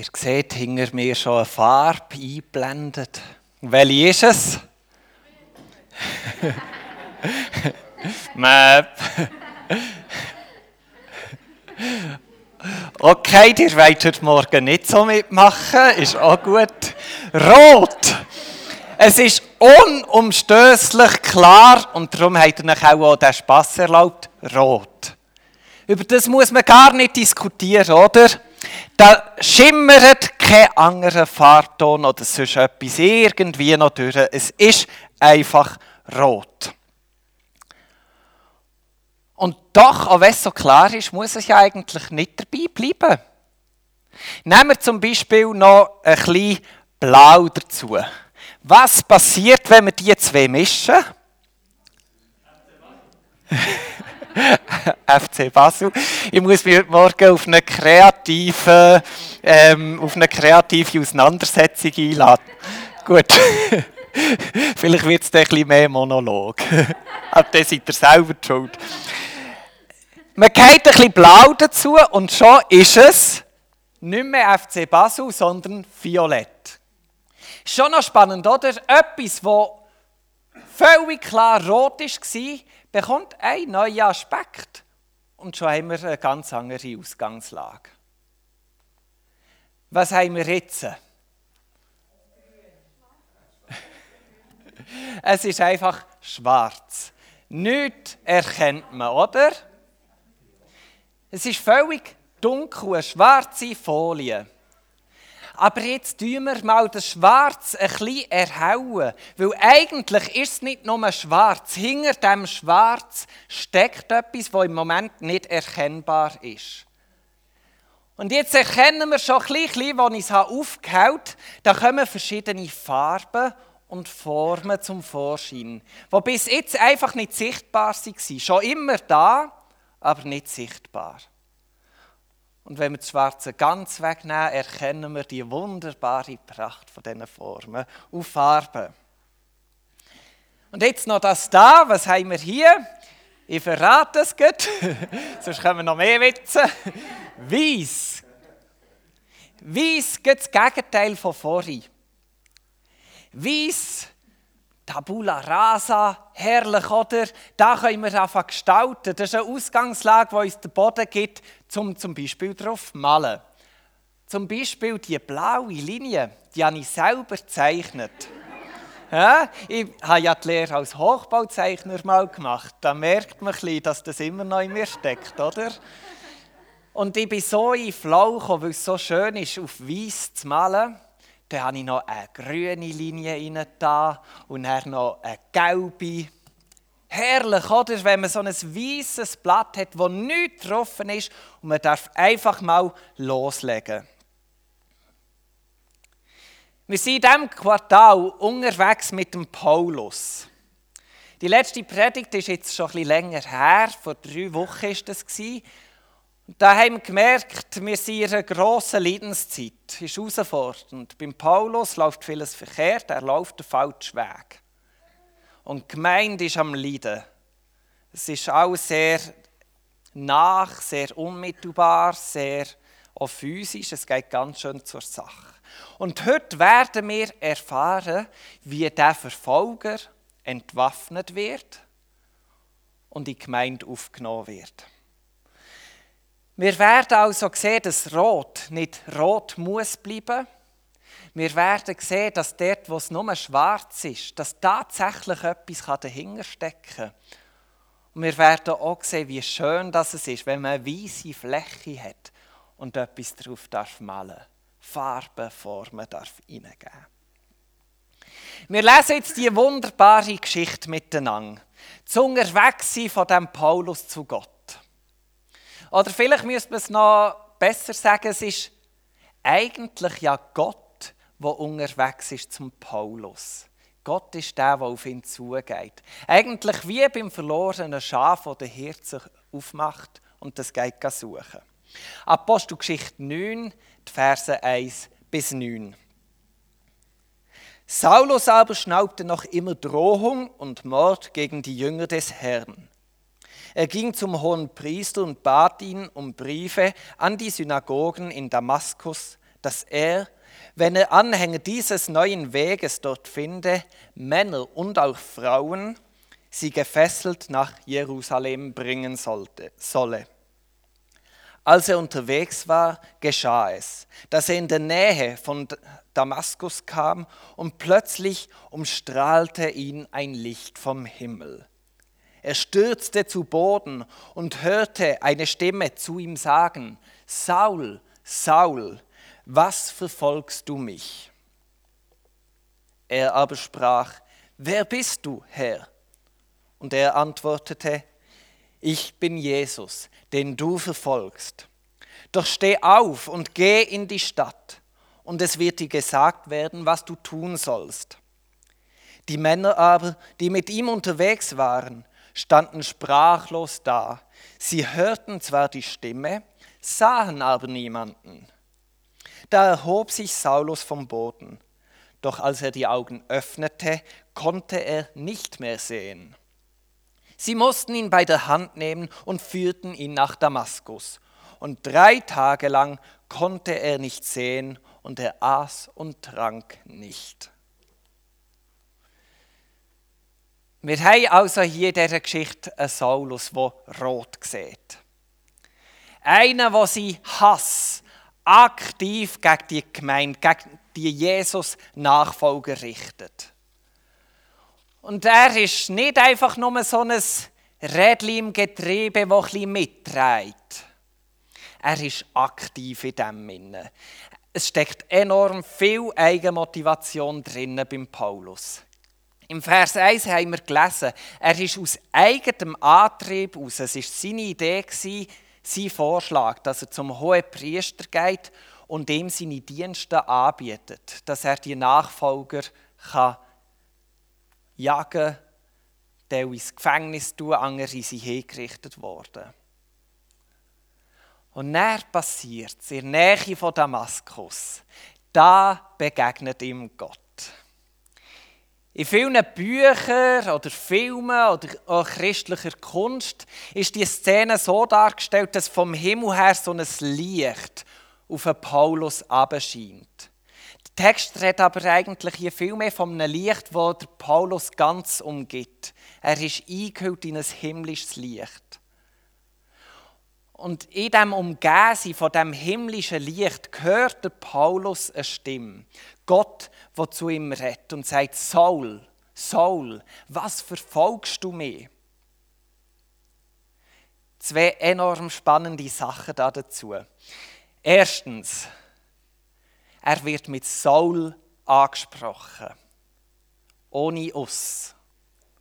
Ihr seht hinter mir schon eine Farbe eingeblendet. Welche ist es? Map. Okay, ihr wollt heute Morgen nicht so mitmachen, ist auch gut. Rot. Es ist unumstößlich klar und darum hat er euch auch den Spass erlaubt. Rot. Über das muss man gar nicht diskutieren, oder? Da schimmert kein anderer Farbton oder sonst etwas irgendwie noch durch. Es ist einfach rot. Und doch, auch wenn es so klar ist, muss es ja eigentlich nicht dabei bleiben. Nehmen wir zum Beispiel noch ein bisschen Blau dazu. Was passiert, wenn wir die zwei mischen? FC Basel. Ich muss mich heute Morgen auf eine kreative, ähm, auf eine kreative Auseinandersetzung einladen. Gut. Vielleicht wird es ein bisschen mehr Monolog. Aber das seid ihr selber schuld. Man geht ein bisschen blau dazu und schon ist es nicht mehr FC Basel, sondern Violett. Schon noch spannend, oder? Etwas, das völlig klar rot war, bekommt einen neuen Aspekt. Und schon haben wir eine ganz andere Ausgangslage. Was haben wir jetzt? Es ist einfach schwarz. Nichts erkennt man, oder? Es ist völlig dunkel, eine schwarze Folie. Aber jetzt tun wir mal das Schwarz ein bisschen erhellen. Weil eigentlich ist es nicht nur schwarz. Hinter dem Schwarz steckt etwas, das im Moment nicht erkennbar ist. Und jetzt erkennen wir schon ein bisschen, als ich es aufgehauen habe, da kommen verschiedene Farben und Formen zum Vorschein, die bis jetzt einfach nicht sichtbar waren. Schon immer da, aber nicht sichtbar. Und wenn wir das Schwarze ganz wegnehmen, erkennen wir die wunderbare Pracht von diesen Formen und Farben. Und jetzt noch das da, was haben wir hier? Ich verrate es gut, sonst wir noch mehr witzen. Weiss. Weiss geht das Gegenteil von vorhin. Weiss Tabula rasa, herrlich, oder? Da können wir einfach gestalten. Das ist eine Ausgangslage, die uns der Boden gibt, um zum Beispiel darauf zu malen. Zum Beispiel die blaue Linie, die habe ich selber gezeichnet. Ja, ich habe ja die Lehre als Hochbauzeichner mal gemacht. Da merkt man bisschen, dass das immer noch in mir steckt, oder? Und ich bin so in Flow gekommen, weil es so schön ist, auf Weiß zu malen. Dann habe ich noch eine grüne Linie rein und dann noch eine gelbe. Herrlich, oder? Wenn man so ein weißes Blatt hat, wo nichts getroffen ist und man darf einfach mal loslegen. Wir sind in diesem Quartal unterwegs mit dem Paulus. Die letzte Predigt ist jetzt schon ein bisschen länger her, vor drei Wochen war das. Da haben wir gemerkt, wir sind in einer grossen Leidenszeit. Es ist herausfordernd. Beim Paulus läuft vieles verkehrt, er läuft den falschen Weg. Und die Gemeinde ist am Leiden. Es ist auch sehr nach, sehr unmittelbar, sehr auch physisch. Es geht ganz schön zur Sache. Und heute werden wir erfahren, wie der Verfolger entwaffnet wird und in die Gemeinde aufgenommen wird. Wir werden also sehen, dass Rot nicht rot muss bleiben. Wir werden sehen, dass dort, wo es nur schwarz ist, dass tatsächlich etwas dahinter stecken kann. Und wir werden auch sehen, wie schön das ist, wenn man eine weiße Fläche hat und etwas darauf darf malen. Farben, Formen darf hineingeben. Wir lesen jetzt die wunderbare Geschichte miteinander. Zu unterwegs sein von dem Paulus zu Gott. Oder vielleicht müsste man es noch besser sagen, es ist eigentlich ja Gott, der unterwegs ist zum Paulus. Gott ist der, der auf ihn zugeht. Eigentlich wie beim verlorenen Schaf, der der Hirt sich aufmacht und das geht suchen. Apostelgeschichte 9, die Verse 1 bis 9. Saulus aber schnaubte noch immer Drohung und Mord gegen die Jünger des Herrn. Er ging zum hohen Priester und bat ihn um Briefe an die Synagogen in Damaskus, dass er, wenn er Anhänger dieses neuen Weges dort finde, Männer und auch Frauen, sie gefesselt nach Jerusalem bringen sollte, solle. Als er unterwegs war, geschah es, dass er in der Nähe von Damaskus kam und plötzlich umstrahlte ihn ein Licht vom Himmel. Er stürzte zu Boden und hörte eine Stimme zu ihm sagen, Saul, Saul, was verfolgst du mich? Er aber sprach, wer bist du, Herr? Und er antwortete, ich bin Jesus, den du verfolgst. Doch steh auf und geh in die Stadt, und es wird dir gesagt werden, was du tun sollst. Die Männer aber, die mit ihm unterwegs waren, standen sprachlos da. Sie hörten zwar die Stimme, sahen aber niemanden. Da erhob sich Saulus vom Boden, doch als er die Augen öffnete, konnte er nicht mehr sehen. Sie mussten ihn bei der Hand nehmen und führten ihn nach Damaskus. Und drei Tage lang konnte er nicht sehen und er aß und trank nicht. Wir haben also hier in dieser Geschichte einen Saulus, der rot sieht. Einer, der seinen Hass aktiv gegen die Gemeinde, gegen die Jesus-Nachfolger richtet. Und er ist nicht einfach nur so ein Rädchen im Getriebe, das bisschen mitträgt. Er ist aktiv in dem Sinne. Es steckt enorm viel Eigenmotivation drin beim Paulus. Im Vers 1 haben wir gelesen, er ist aus eigenem Antrieb aus. Es war seine Idee, sein Vorschlag, dass er zum hohen Priester geht und ihm seine Dienste anbietet, dass er die Nachfolger kann jagen, der ins Gefängnis tun, andere sind hingerichtet worden. Und dann passiert es in der Nähe von Damaskus. Da begegnet ihm Gott. In vielen Büchern oder Filmen oder auch christlicher Kunst ist die Szene so dargestellt, dass vom Himmel her so ein Licht auf Paulus abscheint. Der Text redet aber eigentlich hier viel mehr von einem Licht, das Paulus ganz umgibt. Er ist eingehüllt in ein himmlisches Licht. Und in dem Umgehen von dem himmlischen Licht hört der Paulus eine Stimme. Gott, der zu ihm redet und sagt, Saul, Saul, was verfolgst du mich? Zwei enorm spannende Sachen dazu. Erstens, er wird mit Saul angesprochen. Ohne Us.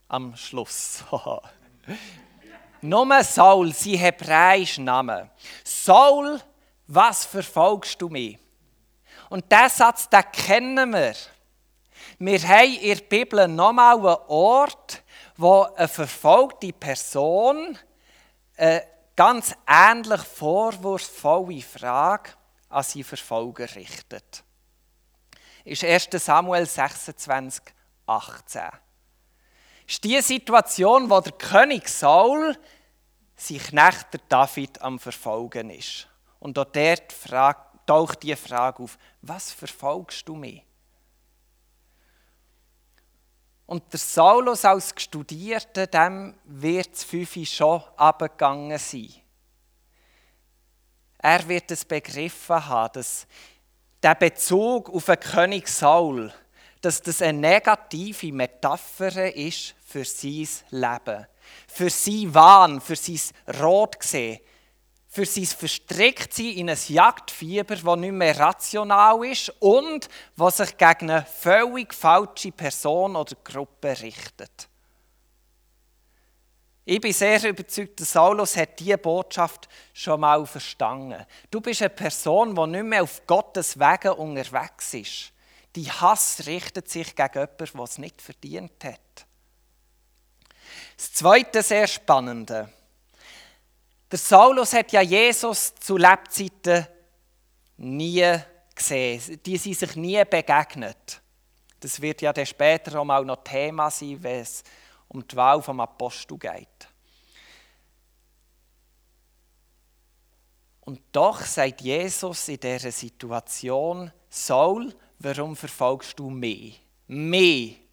Am Schluss. Nur Saul, sein hebräischer Name. Saul, was verfolgst du mich? Und diesen Satz, den kennen wir. Wir haben in der Bibel nochmal einen Ort, wo eine verfolgte Person eine ganz ähnlich vorwurfsvolle Frage an seinen Verfolger richtet. Ist 1. Samuel 26, 18 ist die Situation, wo der König Saul sein Knecht David am Verfolgen ist. Und auch dort taucht die Frage auf, was verfolgst du mich? Und der Saulus als Studierter, dem wird das Fünfe schon abgegangen sein. Er wird es begriffen haben, dass der Bezug auf den König Saul, dass das eine negative Metapher ist für sein Leben, für sein Wahn, für sein Rotgesehen, für sein Verstricktsein in ein Jagdfieber, das nicht mehr rational ist und was sich gegen eine völlig falsche Person oder Gruppe richtet. Ich bin sehr überzeugt, dass Saulus hat diese Botschaft schon mal verstanden. Du bist eine Person, die nicht mehr auf Gottes Wegen unterwegs ist. Die Hass richtet sich gegen jemanden, der es nicht verdient hat. Das zweite sehr spannende. Der Saulus hat ja Jesus zu Lebzeiten nie gesehen. Die sind sich nie begegnet. Das wird ja dann später auch noch Thema sein, wenn es um die Wahl vom Apostel geht. Und doch sagt Jesus in dieser Situation, Saul, warum verfolgst du mich? Mich.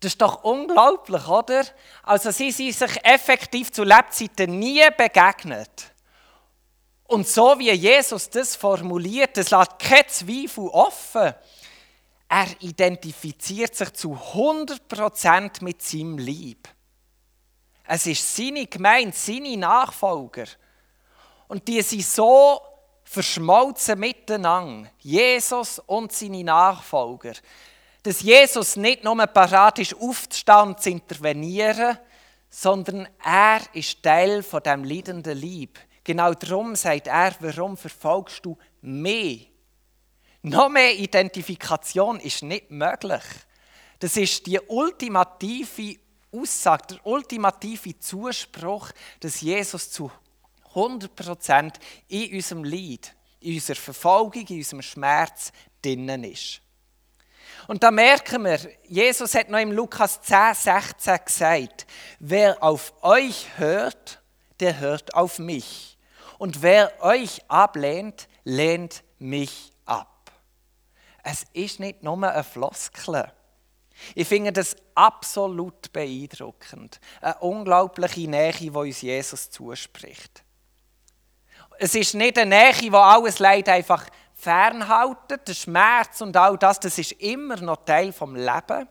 Das ist doch unglaublich, oder? Also sie sind sich effektiv zu Lebzeiten nie begegnet. Und so wie Jesus das formuliert, das lässt keinen Zweifel offen. Er identifiziert sich zu 100% mit seinem Lieb. Es ist seine Gemeinde, seine Nachfolger. Und die sind so verschmolzen miteinander, Jesus und seine Nachfolger, dass Jesus nicht nur parat ist, aufzustehen zu intervenieren, sondern er ist Teil von dem leidenden Lieb. Genau darum sagt er, warum verfolgst du mich? Noch mehr Identifikation ist nicht möglich. Das ist die ultimative Aussage, der ultimative Zuspruch, dass Jesus zu 100% in unserem Leid, in unserer Verfolgung, in unserem Schmerz drinnen ist. Und da merken wir, Jesus hat noch im Lukas 10, 16 gesagt, wer auf euch hört, der hört auf mich. Und wer euch ablehnt, lehnt mich ab. Es ist nicht nur ein Floskel. Ich finde das absolut beeindruckend. Eine unglaubliche Nähe, die uns Jesus zuspricht. Es ist nicht eine Nähe, die alles Leid einfach fernhaltet. Der Schmerz und all das, das ist immer noch Teil vom Leben.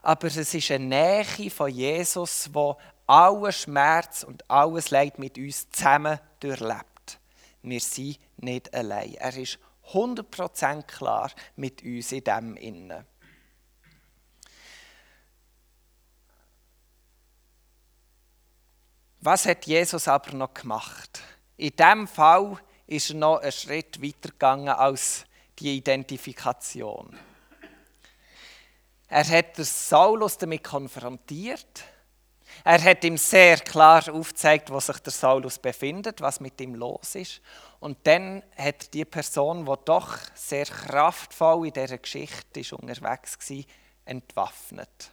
Aber es ist eine Nähe von Jesus, wo alles Schmerz und alles Leid mit uns zusammen durchlebt. Wir sind nicht allein. Er ist 100% klar mit uns in dem Innen. Was hat Jesus aber noch gemacht? In diesem Fall ist er noch einen Schritt weiter gegangen als die Identifikation. Er hat Saulus damit konfrontiert. Er hat ihm sehr klar aufgezeigt, wo sich der Saulus befindet, was mit ihm los ist. Und dann hat die Person, die doch sehr kraftvoll in dieser Geschichte ist, unterwegs war, entwaffnet.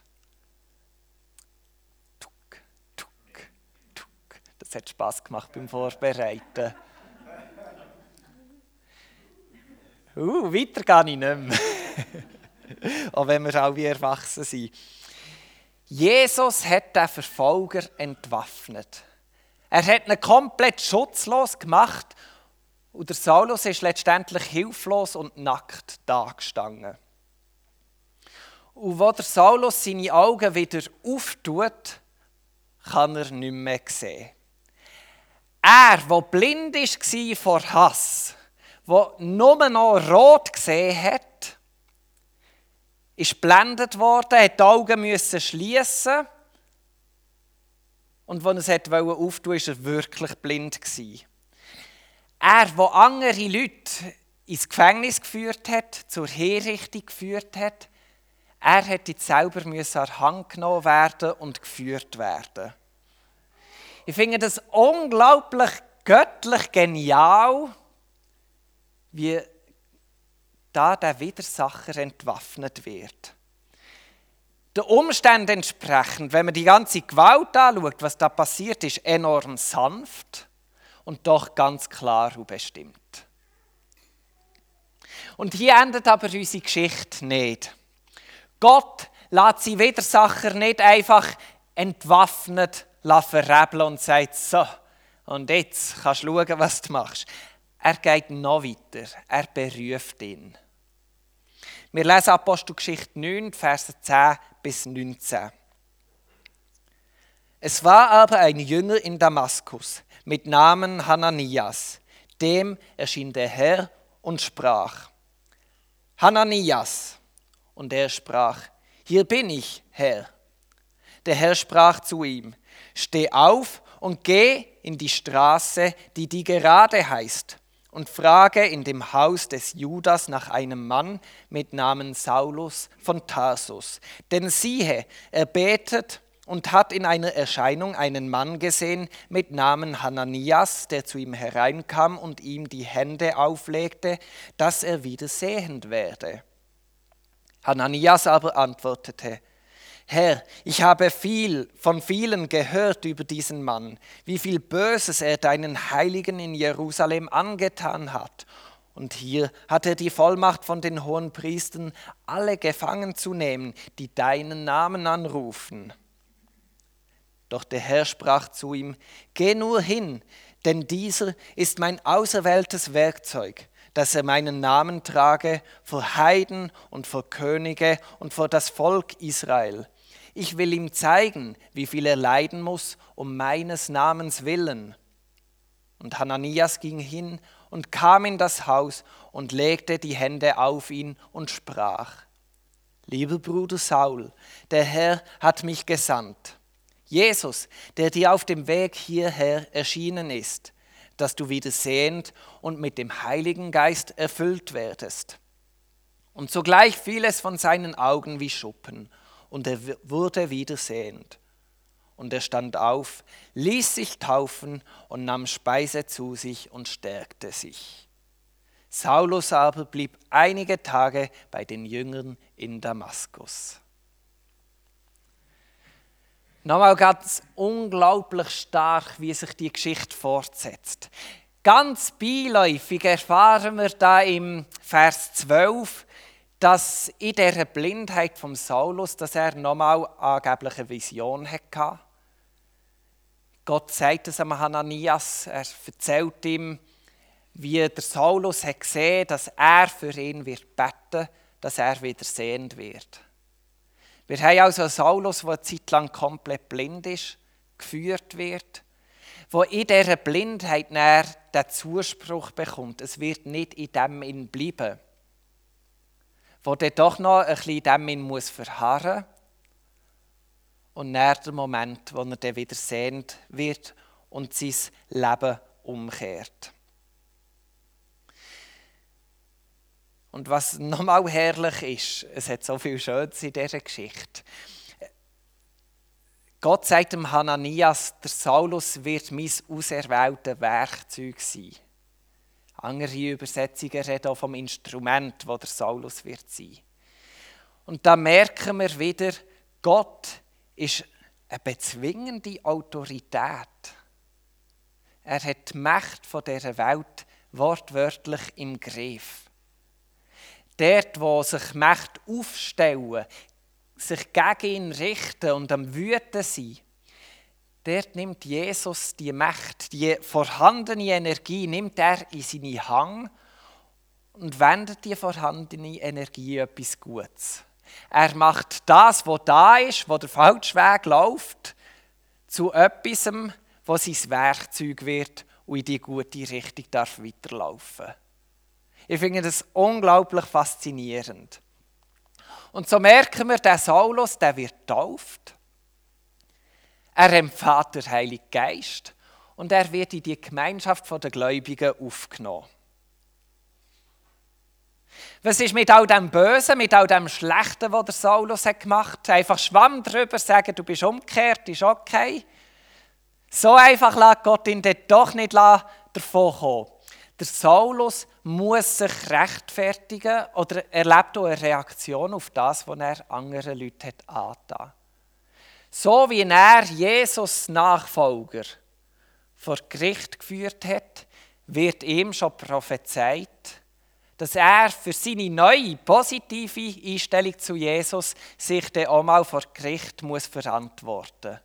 Es hat Spass gemacht beim Vorbereiten. Uh, weiter gehe ich nicht mehr. Auch wenn wir auch wie erwachsen sind. Jesus hat den Verfolger entwaffnet. Er hat ihn komplett schutzlos gemacht und der Saulus ist letztendlich hilflos und nackt dagestanden. Und wo der Saulus seine Augen wieder auftut, kann er nicht mehr sehen. Er, der blind war vor Hass, der nur noch rot gesehen hat, ist blendet worden, hat die Augen müssen schließen und als er es auftun wollte, war er wirklich blind. Er, der andere Leute ins Gefängnis geführt hat, zur Herrichtung geführt hat, er hätte selber an die Hand genommen werden und geführt werden. Ich finde das unglaublich göttlich genial, wie da der Widersacher entwaffnet wird. Der Umständen entsprechend, wenn man die ganze Gewalt anschaut, was da passiert ist, enorm sanft und doch ganz klar und bestimmt. Und hier endet aber unsere Geschichte nicht. Gott lässt sie Widersacher nicht einfach entwaffnet verrebeln und sagt, so, und jetzt kannst du schauen, was du machst. Er geht noch weiter. Er beruft ihn. Wir lesen Apostelgeschichte 9, Verse 10 bis 19. Es war aber ein Jünger in Damaskus mit Namen Hananias. Dem erschien der Herr und sprach, Hananias. Und er sprach, hier bin ich, Herr. Der Herr sprach zu ihm, steh auf und geh in die Straße, die die gerade heißt, und frage in dem Haus des Judas nach einem Mann mit Namen Saulus von Tarsus. Denn siehe, er betet und hat in einer Erscheinung einen Mann gesehen mit Namen Hananias, der zu ihm hereinkam und ihm die Hände auflegte, dass er wieder sehend werde. Hananias aber antwortete, Herr, ich habe viel von vielen gehört über diesen Mann, wie viel Böses er deinen Heiligen in Jerusalem angetan hat. Und hier hat er die Vollmacht von den hohen Priestern, alle gefangen zu nehmen, die deinen Namen anrufen. Doch der Herr sprach zu ihm, Geh nur hin, denn dieser ist mein auserwähltes Werkzeug, dass er meinen Namen trage vor Heiden und vor Könige und vor das Volk Israel ich will ihm zeigen, wie viel er leiden muss um meines Namens willen. Und Hananias ging hin und kam in das Haus und legte die Hände auf ihn und sprach, Lieber Bruder Saul, der Herr hat mich gesandt. Jesus, der dir auf dem Weg hierher erschienen ist, dass du wieder sehend und mit dem Heiligen Geist erfüllt werdest. Und sogleich fiel es von seinen Augen wie Schuppen, und er wurde wieder sehend. Und er stand auf, ließ sich taufen und nahm Speise zu sich und stärkte sich. Saulus aber blieb einige Tage bei den Jüngern in Damaskus. Nochmal ganz unglaublich stark, wie sich die Geschichte fortsetzt. Ganz beiläufig erfahren wir da im Vers 12, dass in dieser Blindheit vom Saulus, dass er nochmal angeblich eine Vision hatte. Gott sagt es am Hananias, er erzählt ihm, wie der Saulus hat gesehen, dass er für ihn wird beten, dass er wieder sehend wird. Wir haben also einen Saulus, der eine Zeit lang komplett blind ist, geführt wird, wo in dieser Blindheit den Zuspruch bekommt, es wird nicht in dem bleiben wo dann doch noch ein bisschen dem muss verharren und nach dem Moment, wo er dann wieder sehend wird und sein Leben umkehrt. Und was nochmal herrlich ist, es hat so viel Schönes in dieser Geschichte. Gott sagt dem Hananias, der Saulus wird mein auserwähltes Werkzeug sein. Andere Übersetzungen reden auch vom Instrument, wo der Saulus wird sein. Und da merken wir wieder, Gott ist eine bezwingende Autorität. Er hat die Macht von dieser Welt wortwörtlich im Griff. Dort, wo sich Mächte aufstellen, sich gegen ihn richten und am Wüten sind, dort nimmt Jesus die Macht, die vorhandene Energie, nimmt er in seine Hang und wendet die vorhandene Energie etwas Gutes. Er macht das, was da ist, wo der falsche Weg läuft, zu etwas, wo sein Werkzeug wird und in die gute Richtung darf weiterlaufen. Ich finde das unglaublich faszinierend. Und so merken wir, der Saulus, der wird tauft. Er empfängt den Heiligen Geist und er wird in die Gemeinschaft der Gläubigen aufgenommen. Was ist mit all dem Bösen, mit all dem Schlechten, was der Saulus gemacht hat? Einfach Schwamm drüber sagen, du bist umgekehrt, ist okay. So einfach lässt Gott ihn dort doch nicht davon kommen. Der Saulus muss sich rechtfertigen oder erlebt auch eine Reaktion auf das, was er anderen Leuten hat angetan so wie er Jesus Nachfolger vor Gericht geführt hat, wird ihm schon prophezeit, dass er für seine neue positive Einstellung zu Jesus sich dann auch mal vor Gericht muss verantworten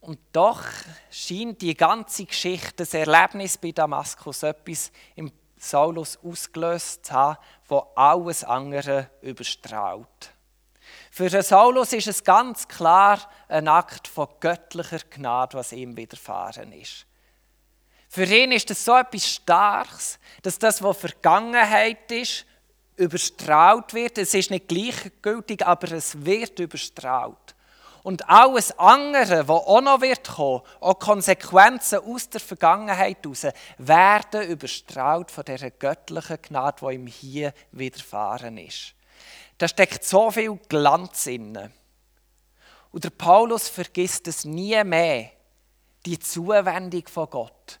Und doch scheint die ganze Geschichte, das Erlebnis bei Damaskus, etwas im Saulus ausgelöst zu haben, wo alles andere überstrahlt. Für den Saulus ist es ganz klar ein Akt von göttlicher Gnade, was ihm widerfahren ist. Für ihn ist es so etwas Starkes, dass das, was Vergangenheit ist, überstrahlt wird. Es ist nicht gleichgültig, aber es wird überstrahlt. Und alles andere, was auch noch wird kommen, auch Konsequenzen aus der Vergangenheit heraus, werden überstrahlt von dieser göttlichen Gnade, die ihm hier widerfahren ist. Da steckt so viel Glanz inne. Und der Paulus vergisst es nie mehr, die Zuwendung von Gott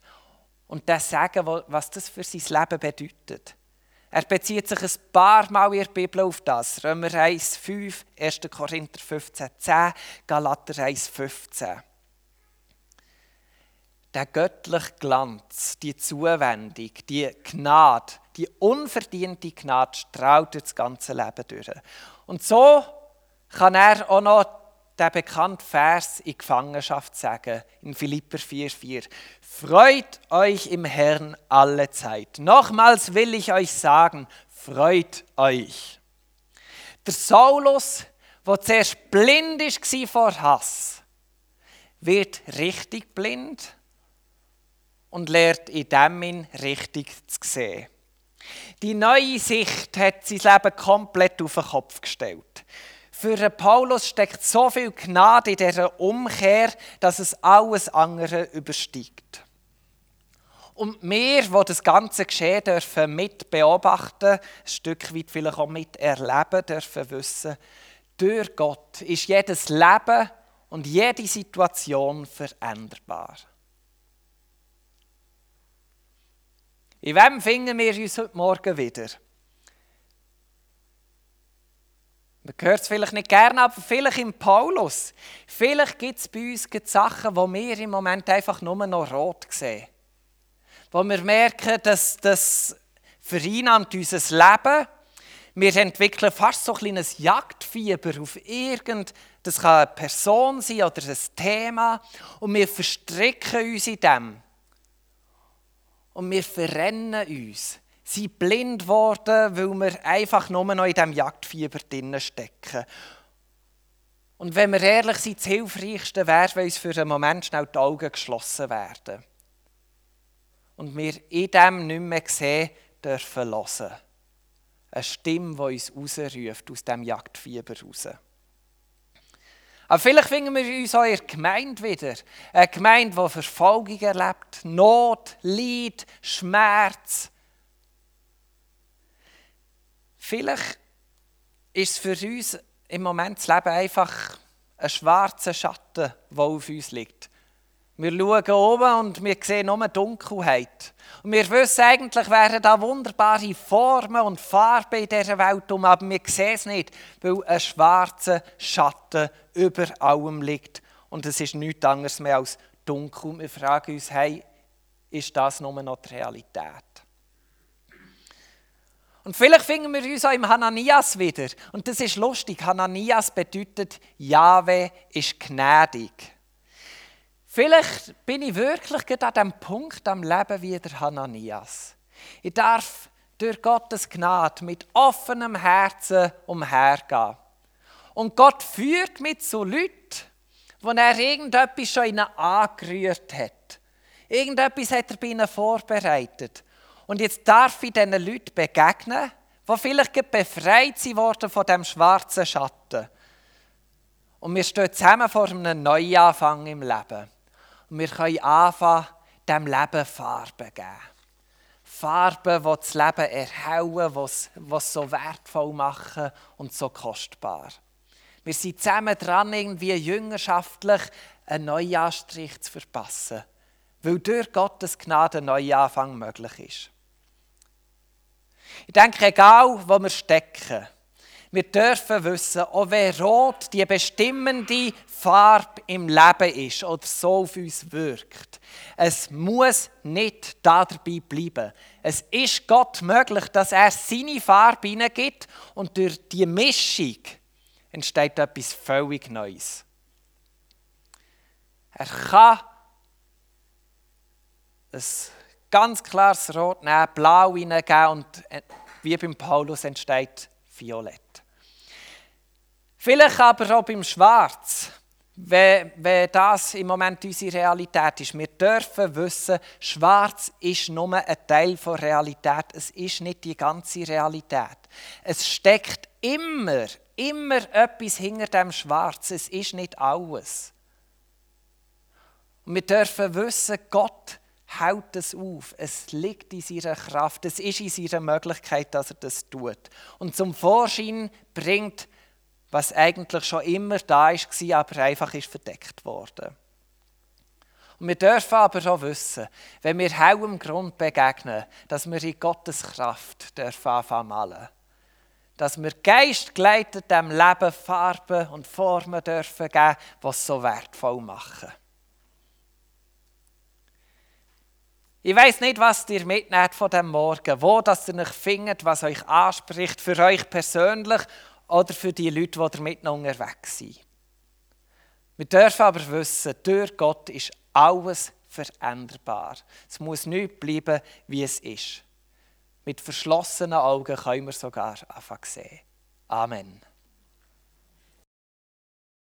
und das Sagen, was das für sein Leben bedeutet. Er bezieht sich ein paar Mal in der Bibel auf das. Römer 1, 5, 1. Korinther 15, 10, Galater 1, 15. Der göttliche Glanz, die Zuwendung, die Gnade, die unverdiente Gnade strahlt das ganze Leben durch. Und so kann er auch noch den bekannten Vers in Gefangenschaft sagen, in Philipper 4,4. Freut euch im Herrn alle Zeit. Nochmals will ich euch sagen, freut euch. Der Saulus, der zuerst blind war vor Hass, wird richtig blind und lernt in dem richtig zu sehen. Die neue Sicht hat sein Leben komplett auf den Kopf gestellt. Für Paulus steckt so viel Gnade in dieser Umkehr, dass es alles andere übersteigt. Und wir, die das ganze Geschehen dürfen mit beobachten, ein Stück weit vielleicht auch miterleben dürfen wissen, durch Gott ist jedes Leben und jede Situation veränderbar. In wem finden wir uns heute Morgen wieder? Man hört es vielleicht nicht gerne, aber vielleicht im Paulus. Vielleicht gibt es bei uns Sachen, die wir im Moment einfach nur noch rot sehen. Wo wir merken, dass das vereinnahmt unser Leben. Wir entwickeln fast so ein kleines Jagdfieber auf irgend, das kann eine Person sein oder ein Thema. Und wir verstricken uns in dem. Und wir verrennen uns sind blind geworden, weil wir einfach nur noch in diesem Jagdfieber drinnen stecken. Und wenn wir ehrlich sind, das Hilfreichste wäre, wenn uns für einen Moment schnell die Augen geschlossen werden. Und wir in dem nicht mehr sehen dürfen hören. Eine Stimme, die uns rausruft aus diesem Jagdfieber raus. Aber vielleicht finden wir uns auch in der Gemeinde wieder. Eine Gemeinde, die Verfolgung erlebt, Not, Leid, Schmerz, Vielleicht ist für uns im Moment das Leben einfach ein schwarzer Schatten, der auf uns liegt. Wir schauen oben und wir sehen nur Dunkelheit. Und wir wissen eigentlich, wären da wunderbare Formen und Farben in dieser Welt um, aber wir sehen es nicht, weil ein schwarzer Schatten über allem liegt. Und es ist nichts anderes mehr als dunkel. Wir fragen uns, hey, ist das nur noch die Realität? Und vielleicht finden wir uns auch im Hananias wieder. Und das ist lustig. Hananias bedeutet, Jahwe ist gnädig. Vielleicht bin ich wirklich an dem Punkt am Leben wie der Hananias. Ich darf durch Gottes Gnade mit offenem Herzen umhergehen. Und Gott führt mich zu Leuten, wo er irgendetwas schon ihnen angerührt hat. Irgendetwas hat er bei ihnen vorbereitet. Und jetzt darf ich diesen Leuten begegnen, die vielleicht befreit worden von dem schwarzen Schatten. Und wir stehen zusammen vor einem Neuanfang im Leben. Und wir können anfangen, dem Leben Farbe geben. Farben, die das Leben erhellen, die es so wertvoll machen und so kostbar. Wir sind zusammen dran, irgendwie jüngerschaftlich einen Neuanstrich zu verpassen, weil durch Gottes Gnade ein Neuanfang möglich ist. Ich denke, egal wo wir stecken, wir dürfen wissen, auch wenn Rot die bestimmende Farbe im Leben ist oder so auf uns wirkt, es muss nicht dabei bleiben. Es ist Gott möglich, dass er seine Farbe hineingibt und durch die Mischung entsteht etwas völlig Neues. Er kann es ganz klares Rot nehmen, Blau hineingeben und äh, wie beim Paulus entsteht Violett. Vielleicht aber auch beim Schwarz, wenn, wenn das im Moment unsere Realität ist. Wir dürfen wissen, Schwarz ist nur ein Teil der Realität. Es ist nicht die ganze Realität. Es steckt immer, immer etwas hinter dem Schwarz. Es ist nicht alles. Und wir dürfen wissen, Gott hält es auf. Es liegt in seiner Kraft. Es ist in seiner Möglichkeit, dass er das tut. Und zum Vorschein bringt, was eigentlich schon immer da war, aber einfach ist verdeckt worden. Und wir dürfen aber auch wissen, wenn wir hellem Grund begegnen, dass wir in Gottes Kraft dürfen anfangen malen. Dass wir geistgeleitet dem Leben Farben und Formen dürfen geben, es so wertvoll machen. Ich weiß nicht, was ihr mitnehmt von dem Morgen, wo das ihr euch findet, was euch anspricht, für euch persönlich oder für die Leute, die damit noch unterwegs sind. Wir dürfen aber wissen, durch Gott ist alles veränderbar. Es muss nicht bleiben, wie es ist. Mit verschlossenen Augen können wir sogar anfangen sehen. Amen.